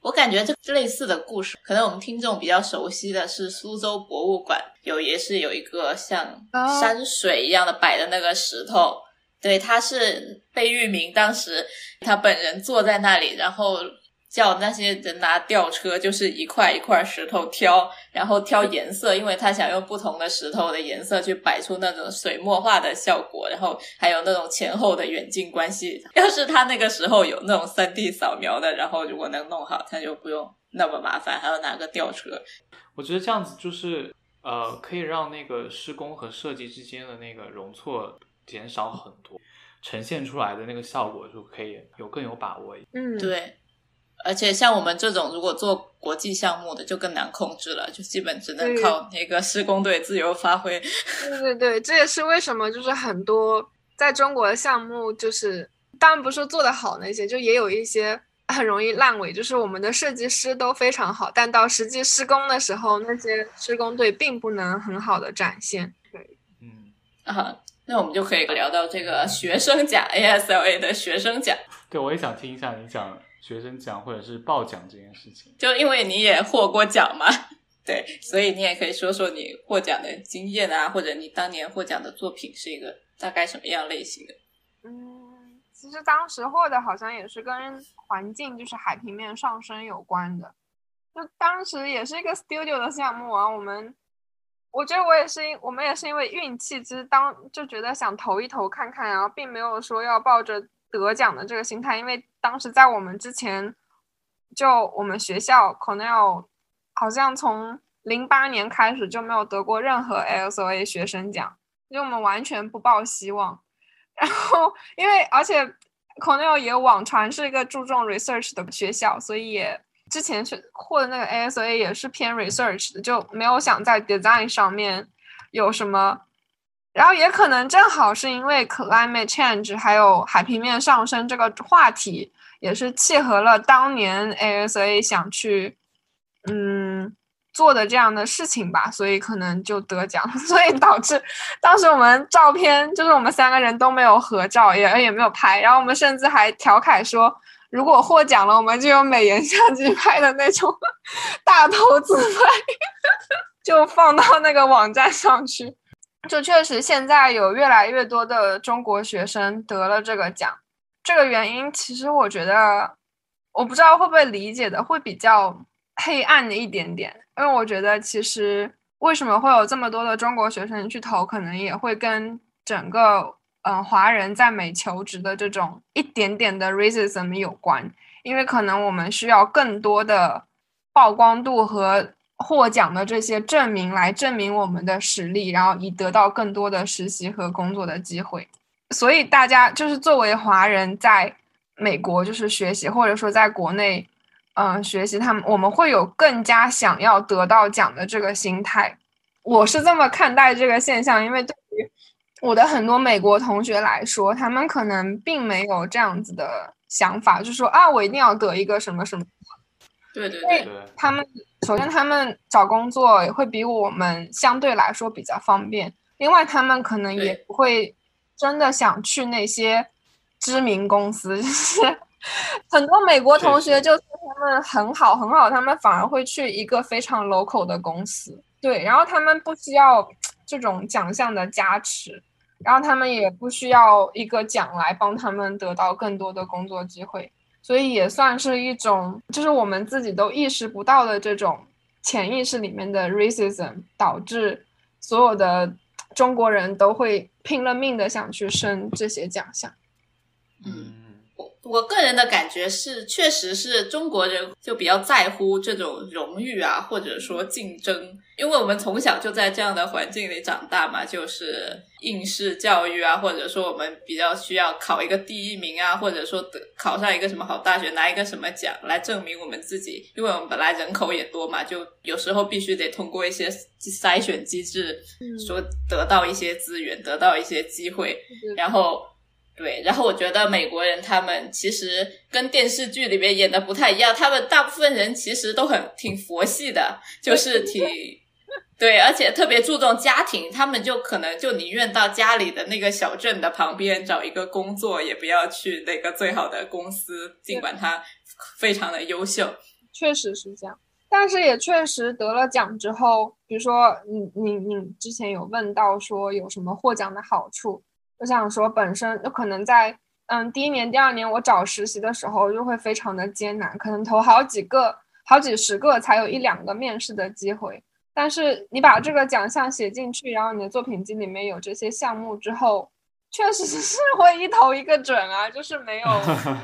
我感觉这类似的故事，可能我们听众比较熟悉的是苏州博物馆有也是有一个像山水一样的摆的那个石头，对，他是贝聿铭当时他本人坐在那里，然后。叫那些人拿吊车，就是一块一块石头挑，然后挑颜色，因为他想用不同的石头的颜色去摆出那种水墨画的效果，然后还有那种前后的远近关系。要是他那个时候有那种三 D 扫描的，然后如果能弄好，他就不用那么麻烦，还要拿个吊车。我觉得这样子就是呃，可以让那个施工和设计之间的那个容错减少很多，呈现出来的那个效果就可以有更有把握。嗯，对。而且像我们这种如果做国际项目的就更难控制了，就基本只能靠那个施工队自由发挥。对对对，这也是为什么就是很多在中国的项目，就是当然不是说做得好那些，就也有一些很容易烂尾，就是我们的设计师都非常好，但到实际施工的时候，那些施工队并不能很好的展现。对，嗯啊，那我们就可以聊到这个学生奖 ASLA 的学生奖。对，我也想听一下你讲。学生奖或者是报奖这件事情，就因为你也获过奖嘛，对，所以你也可以说说你获奖的经验啊，或者你当年获奖的作品是一个大概什么样类型的？嗯，其实当时获的好像也是跟环境，就是海平面上升有关的。就当时也是一个 studio 的项目啊，我们，我觉得我也是因我们也是因为运气，其实当就觉得想投一投看看，然后并没有说要抱着。得奖的这个心态，因为当时在我们之前，就我们学校 Cornell 好像从零八年开始就没有得过任何 ASOA 学生奖，就我们完全不抱希望。然后因为而且 Cornell 也网传是一个注重 research 的学校，所以也之前是获的那个 ASOA 也是偏 research 的，就没有想在 design 上面有什么。然后也可能正好是因为 climate change 还有海平面上升这个话题，也是契合了当年 ASA 想去嗯做的这样的事情吧，所以可能就得奖，所以导致当时我们照片就是我们三个人都没有合照，也也没有拍，然后我们甚至还调侃说，如果获奖了，我们就用美颜相机拍的那种 大头自拍，就放到那个网站上去。就确实，现在有越来越多的中国学生得了这个奖。这个原因，其实我觉得，我不知道会不会理解的会比较黑暗的一点点。因为我觉得，其实为什么会有这么多的中国学生去投，可能也会跟整个嗯华人在美求职的这种一点点的 racism 有关。因为可能我们需要更多的曝光度和。获奖的这些证明来证明我们的实力，然后以得到更多的实习和工作的机会。所以大家就是作为华人在美国就是学习，或者说在国内，嗯，学习，他们我们会有更加想要得到奖的这个心态。我是这么看待这个现象，因为对于我的很多美国同学来说，他们可能并没有这样子的想法，就说啊，我一定要得一个什么什么。对对对，他们首先他们找工作也会比我们相对来说比较方便。另外，他们可能也不会真的想去那些知名公司，就是很多美国同学就是他们很好很好，他们反而会去一个非常 local 的公司。对，然后他们不需要这种奖项的加持，然后他们也不需要一个奖来帮他们得到更多的工作机会。所以也算是一种，就是我们自己都意识不到的这种潜意识里面的 racism，导致所有的中国人都会拼了命的想去升这些奖项。嗯。我个人的感觉是，确实是中国人就比较在乎这种荣誉啊，或者说竞争，因为我们从小就在这样的环境里长大嘛，就是应试教育啊，或者说我们比较需要考一个第一名啊，或者说得考上一个什么好大学，拿一个什么奖来证明我们自己，因为我们本来人口也多嘛，就有时候必须得通过一些筛选机制，说得到一些资源，得到一些机会，然后。对，然后我觉得美国人他们其实跟电视剧里面演的不太一样，他们大部分人其实都很挺佛系的，就是挺对，而且特别注重家庭，他们就可能就宁愿到家里的那个小镇的旁边找一个工作，也不要去那个最好的公司，尽管他非常的优秀。确实是这样，但是也确实得了奖之后，比如说你你你之前有问到说有什么获奖的好处。我想说，本身就可能在嗯第一年、第二年我找实习的时候就会非常的艰难，可能投好几个、好几十个才有一两个面试的机会。但是你把这个奖项写进去，然后你的作品集里面有这些项目之后，确实 是会一投一个准啊，就是没有，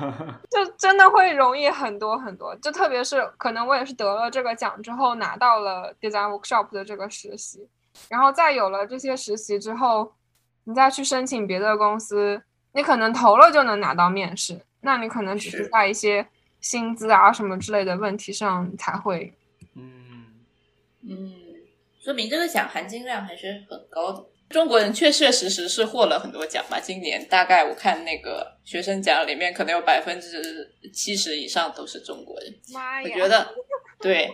就真的会容易很多很多。就特别是可能我也是得了这个奖之后拿到了 design workshop 的这个实习，然后再有了这些实习之后。你再去申请别的公司，你可能投了就能拿到面试，那你可能只是在一些薪资啊什么之类的问题上才会，嗯嗯，说明这个奖含金量还是很高的。中国人确确实实是获了很多奖吧？今年大概我看那个学生奖里面，可能有百分之七十以上都是中国人。妈呀！我觉得 对，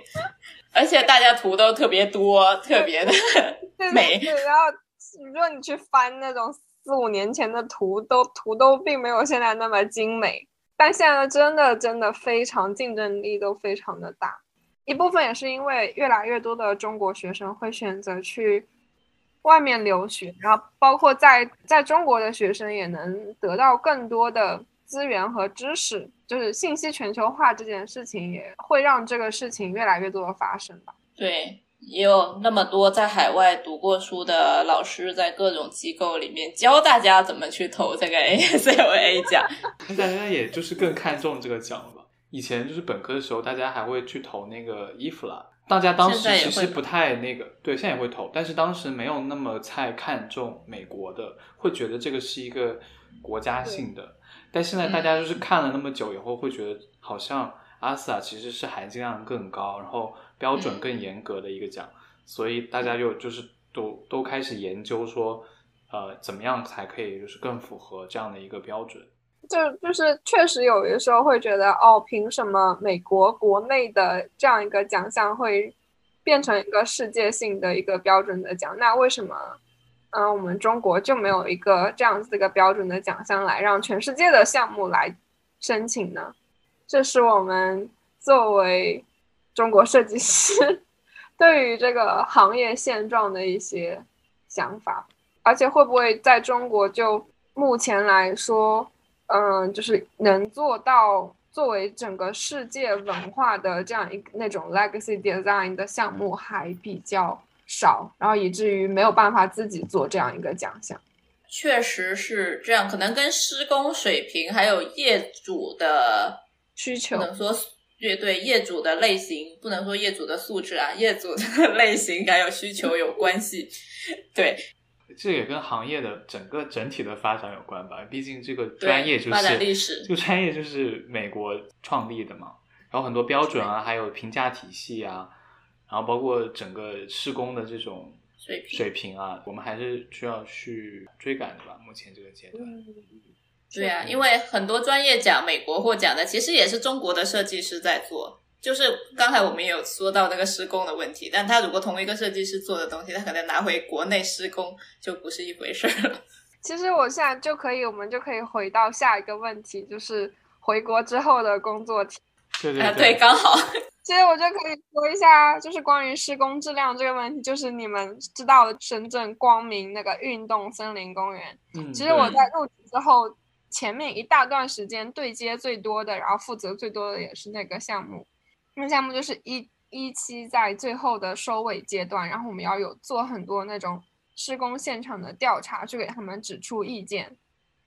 而且大家图都特别多，特别的美。然后。如果你去翻那种四五年前的图，都图都并没有现在那么精美。但现在真的真的非常竞争力都非常的大，一部分也是因为越来越多的中国学生会选择去外面留学，然后包括在在中国的学生也能得到更多的资源和知识，就是信息全球化这件事情也会让这个事情越来越多的发生吧。对。也有那么多在海外读过书的老师，在各种机构里面教大家怎么去投这个 ASLA 奖。大家也就是更看重这个奖了吧？以前就是本科的时候，大家还会去投那个伊芙拉，大家当时其实不太那个，对，现在也会投，但是当时没有那么太看重美国的，会觉得这个是一个国家性的。但现在大家就是看了那么久以后，会觉得好像阿斯啊其实是含金量更高，然后标准更严格的一个奖，所以大家就就是都都开始研究说，呃，怎么样才可以就是更符合这样的一个标准。就就是确实有的时候会觉得，哦，凭什么美国国内的这样一个奖项会变成一个世界性的一个标准的奖？那为什么，嗯、我们中国就没有一个这样子的一个标准的奖项来让全世界的项目来申请呢？这是我们作为中国设计师 对于这个行业现状的一些想法，而且会不会在中国就目前来说，嗯，就是能做到作为整个世界文化的这样一那种 legacy design 的项目还比较少，然后以至于没有办法自己做这样一个奖项。确实是这样，可能跟施工水平还有业主的需求不能说乐队业主的类型，不能说业主的素质啊，业主的 类型还有需求有关系。对，这也跟行业的整个整体的发展有关吧，毕竟这个专业就发展是历史这个专业就是美国创立的嘛，然后很多标准啊，还有评价体系啊，然后包括整个施工的这种水平。水平啊，我们还是需要去追赶的吧。目前这个阶段，对啊，因为很多专业奖美国获奖的，其实也是中国的设计师在做。就是刚才我们也有说到那个施工的问题，但他如果同一个设计师做的东西，他可能拿回国内施工就不是一回事儿了。其实我现在就可以，我们就可以回到下一个问题，就是回国之后的工作体对啊，对对，刚好。其实我就可以说一下，就是关于施工质量这个问题，就是你们知道的深圳光明那个运动森林公园。嗯，其实我在入职之后，前面一大段时间对接最多的，然后负责最多的也是那个项目。那项目就是一一期在最后的收尾阶段，然后我们要有做很多那种施工现场的调查，去给他们指出意见。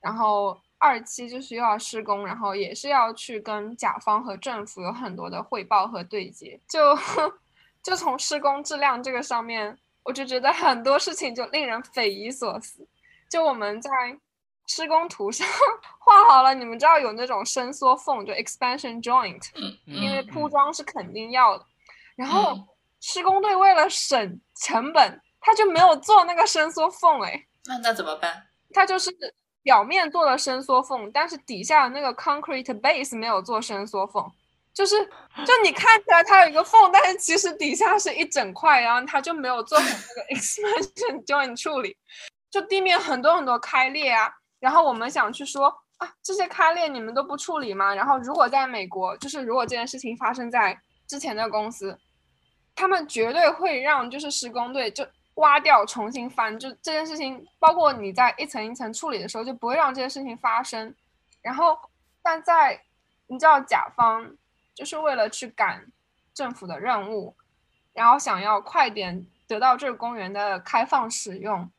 然后二期就是又要施工，然后也是要去跟甲方和政府有很多的汇报和对接。就 就从施工质量这个上面，我就觉得很多事情就令人匪夷所思。就我们在施工图上画好了，你们知道有那种伸缩缝，就 expansion joint，嗯因为嗯铺装是肯定要的。然后嗯施工队为了省成本，他就没有做那个伸缩缝，哎，那那怎么办？他就是表面做了伸缩缝，但是底下的那个 concrete base 没有做伸缩缝。就是，就你看起来它有一个缝，但是其实底下是一整块，然后他就没有做好那个 expansion joint 处理，就地面很多很多开裂啊。然后我们想去说啊，这些开裂你们都不处理吗？然后如果在美国，就是如果这件事情发生在之前的公司，他们绝对会让就是施工队就挖掉重新翻，就这件事情，包括你在一层一层处理的时候，就不会让这件事情发生。然后，但在你知道甲方就是为了去赶政府的任务，然后想要快点得到这个公园的开放使用，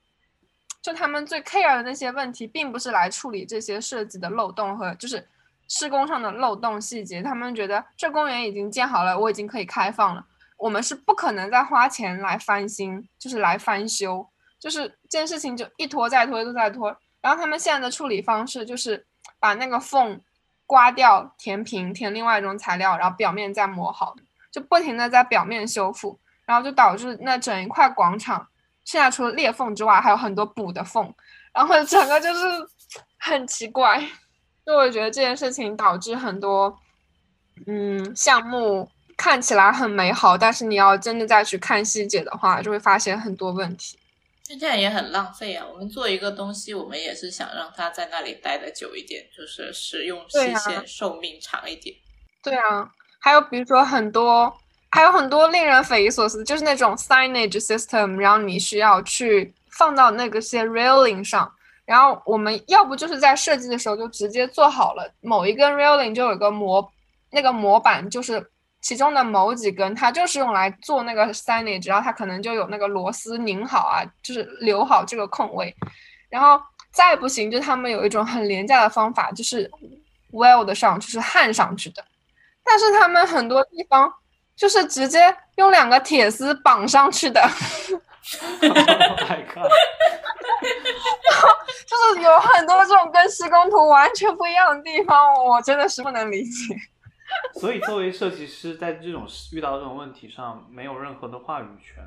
就他们最 care 的那些问题，并不是来处理这些设计的漏洞和就是施工上的漏洞细节。他们觉得这公园已经建好了，我已经可以开放了，我们是不可能再花钱来翻新，就是来翻修，就是这件事情就一拖再拖，一拖再拖。然后他们现在的处理方式就是把那个缝刮掉，填平，填另外一种材料，然后表面再磨好，就不停的在表面修复，然后就导致那整一块广场，现在除了裂缝之外，还有很多补的缝，然后整个就是 很奇怪。就我觉得这件事情导致很多，嗯，项目看起来很美好，但是你要真的再去看细节的话，就会发现很多问题。那这样也很浪费啊！我们做一个东西，我们也是想让它在那里待的久一点，就是使用期限、寿命长一点。对啊，还有比如说很多，还有很多令人匪夷所思，就是那种 signage system，然后你需要去放到那个些 railing 上，然后我们要不就是在设计的时候就直接做好了，某一根 railing 就有个模，那个模板就是其中的某几根，它就是用来做那个 signage，然后它可能就有那个螺丝拧好啊，就是留好这个空位，然后再不行，就他们有一种很廉价的方法，就是 weld 上就是焊上去的。但是他们很多地方就是直接用两个铁丝绑上去的。My God！就是有很多这种跟施工图完全不一样的地方，我真的是不能理解。所以，作为设计师，在这种遇到这种问题上，没有任何的话语权。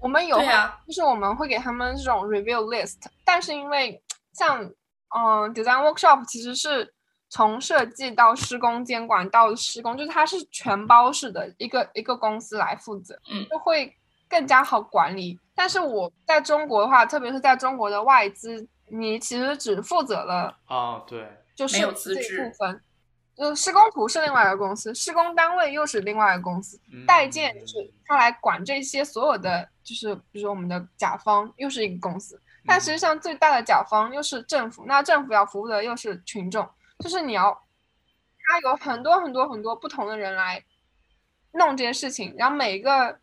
我们有，对啊，就是我们会给他们这种 review list，但是因为像嗯 design workshop 其实是从设计到施工监管到施工，就是它是全包式的一个一个公司来负责，嗯，就会更加好管理。但是我在中国的话，特别是在中国的外资，你其实只负责了哦，对，就是有这一资质部分。就施工图是另外一个公司，施工单位又是另外一个公司，嗯代建就是他来管这些所有的，就是比如说我们的甲方又是一个公司，但实际上最大的甲方又是政府，那政府要服务的又是群众，就是你要，他有很多很多很多不同的人来弄这些事情，然后每一个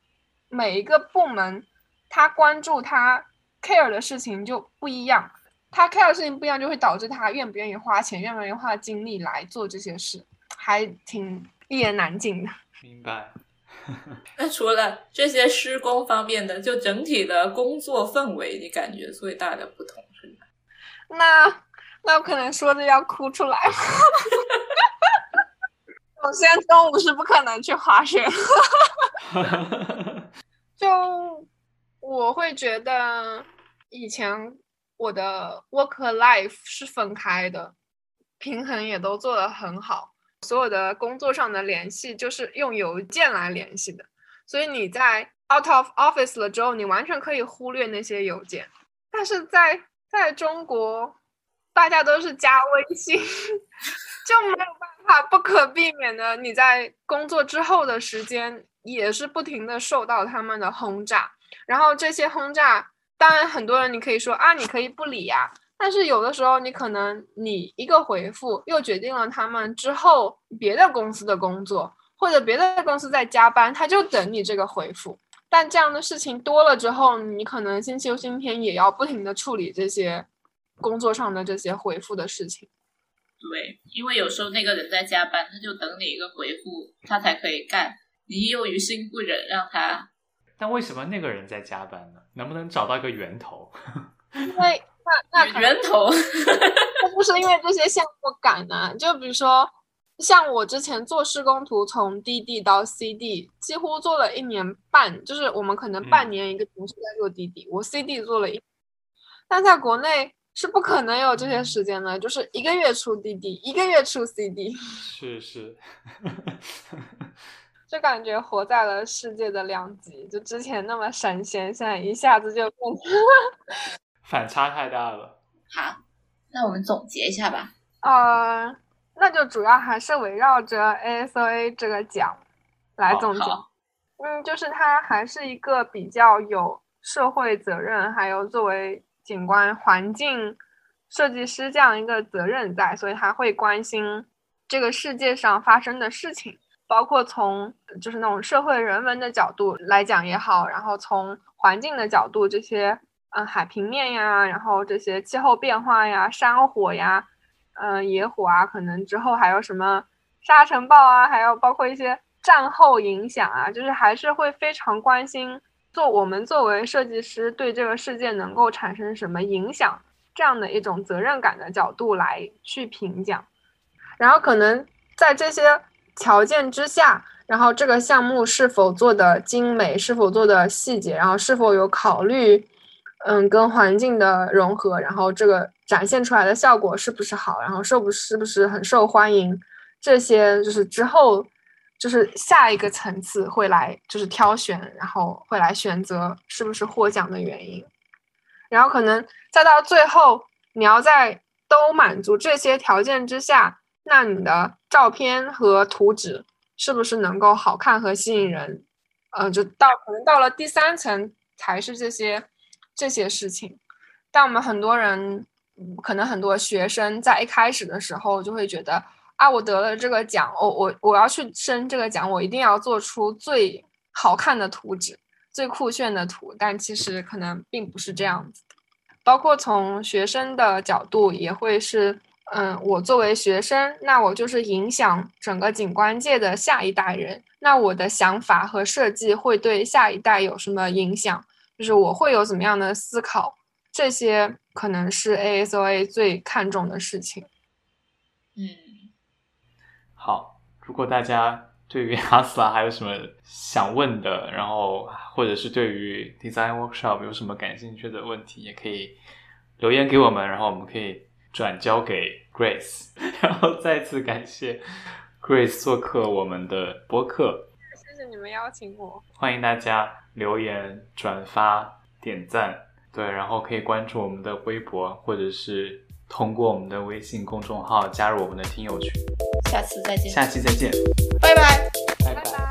每一个部门，他关注他 care 的事情就不一样，他 care 的事情不一样，就会导致他愿不愿意花钱，愿不愿意花精力来做这些事，还挺一言难尽的。明白。那除了这些施工方面的，就整体的工作氛围，你感觉最大的不同是哪？那那我可能说着要哭出来。首先，中午是不可能去滑雪。就我会觉得，以前我的 work life 是分开的，平衡也都做得很好。所有的工作上的联系就是用邮件来联系的，所以你在 out of office 了之后，你完全可以忽略那些邮件。但是在在中国，大家都是加微信，就没有办法不可避免的，你在工作之后的时间也是不停的受到他们的轰炸。然后这些轰炸，当然很多人你可以说啊，你可以不理呀、但是有的时候你可能你一个回复又决定了他们之后别的公司的工作，或者别的公司在加班，他就等你这个回复。但这样的事情多了之后，你可能星期六、星期天也要不停的处理这些工作上的这些回复的事情。对，因为有时候那个人在加班，他就等你一个回复，他才可以干。你又于心不忍，让他但为什么那个人在加班呢？能不能找到一个源头？因为那那源头。不是因为这些项目赶呢、就比如说像我之前做施工图，从 DD 到 CD，几乎做了一年半，就是我们可能半嗯年一个同事在做 DD，、我 CD 做了一，但在国内是不可能有这些时间的，就是一个月出 DD，一个月出 CD，是 是，就感觉活在了世界的两极，就之前那么神仙，现在一下子就变成。反差太大了。好，那我们总结一下吧。呃，那就主要还是围绕着 ASOA 这个奖来总结。嗯，就是它还是一个比较有社会责任，还有作为景观环境设计师这样一个责任在，所以他会关心这个世界上发生的事情，包括从就是那种社会人文的角度来讲也好，然后从环境的角度，这些嗯海平面呀，然后这些气候变化呀、山火呀、嗯野火啊，可能之后还有什么沙尘暴啊，还有包括一些战后影响啊，就是还是会非常关心做我们作为设计师对这个世界能够产生什么影响这样的一种责任感的角度来去评奖，然后可能在这些条件之下，然后这个项目是否做的精美，是否做的细节，然后是否有考虑，嗯，跟环境的融合，然后这个展现出来的效果是不是好，然后受不是不是很受欢迎，这些就是之后就是下一个层次会来就是挑选，然后会来选择是不是获奖的原因，然后可能再到最后，你要在都满足这些条件之下，那你的照片和图纸是不是能够好看和吸引人？呃，就到可能到了第三层才是这些这些事情。但我们很多人，可能很多学生在一开始的时候就会觉得啊，我得了这个奖，我我我要去申这个奖，我一定要做出最好看的图纸、最酷炫的图。但其实可能并不是这样子。包括从学生的角度，也会是，嗯，我作为学生，那我就是影响整个景观界的下一代人。那我的想法和设计会对下一代有什么影响？就是我会有怎么样的思考？这些可能是 ASOA 最看重的事情。嗯，好，如果大家对于阿斯拉还有什么想问的，然后或者是对于 Design Workshop 有什么感兴趣的问题，也可以留言给我们，然后我们可以转交给 Grace。然后再次感谢 Grace 做客我们的播客，谢谢你们邀请我。欢迎大家留言、转发、点赞，对，然后可以关注我们的微博，或者是通过我们的微信公众号加入我们的听友群。下次再见，下期再见，拜拜。拜拜拜。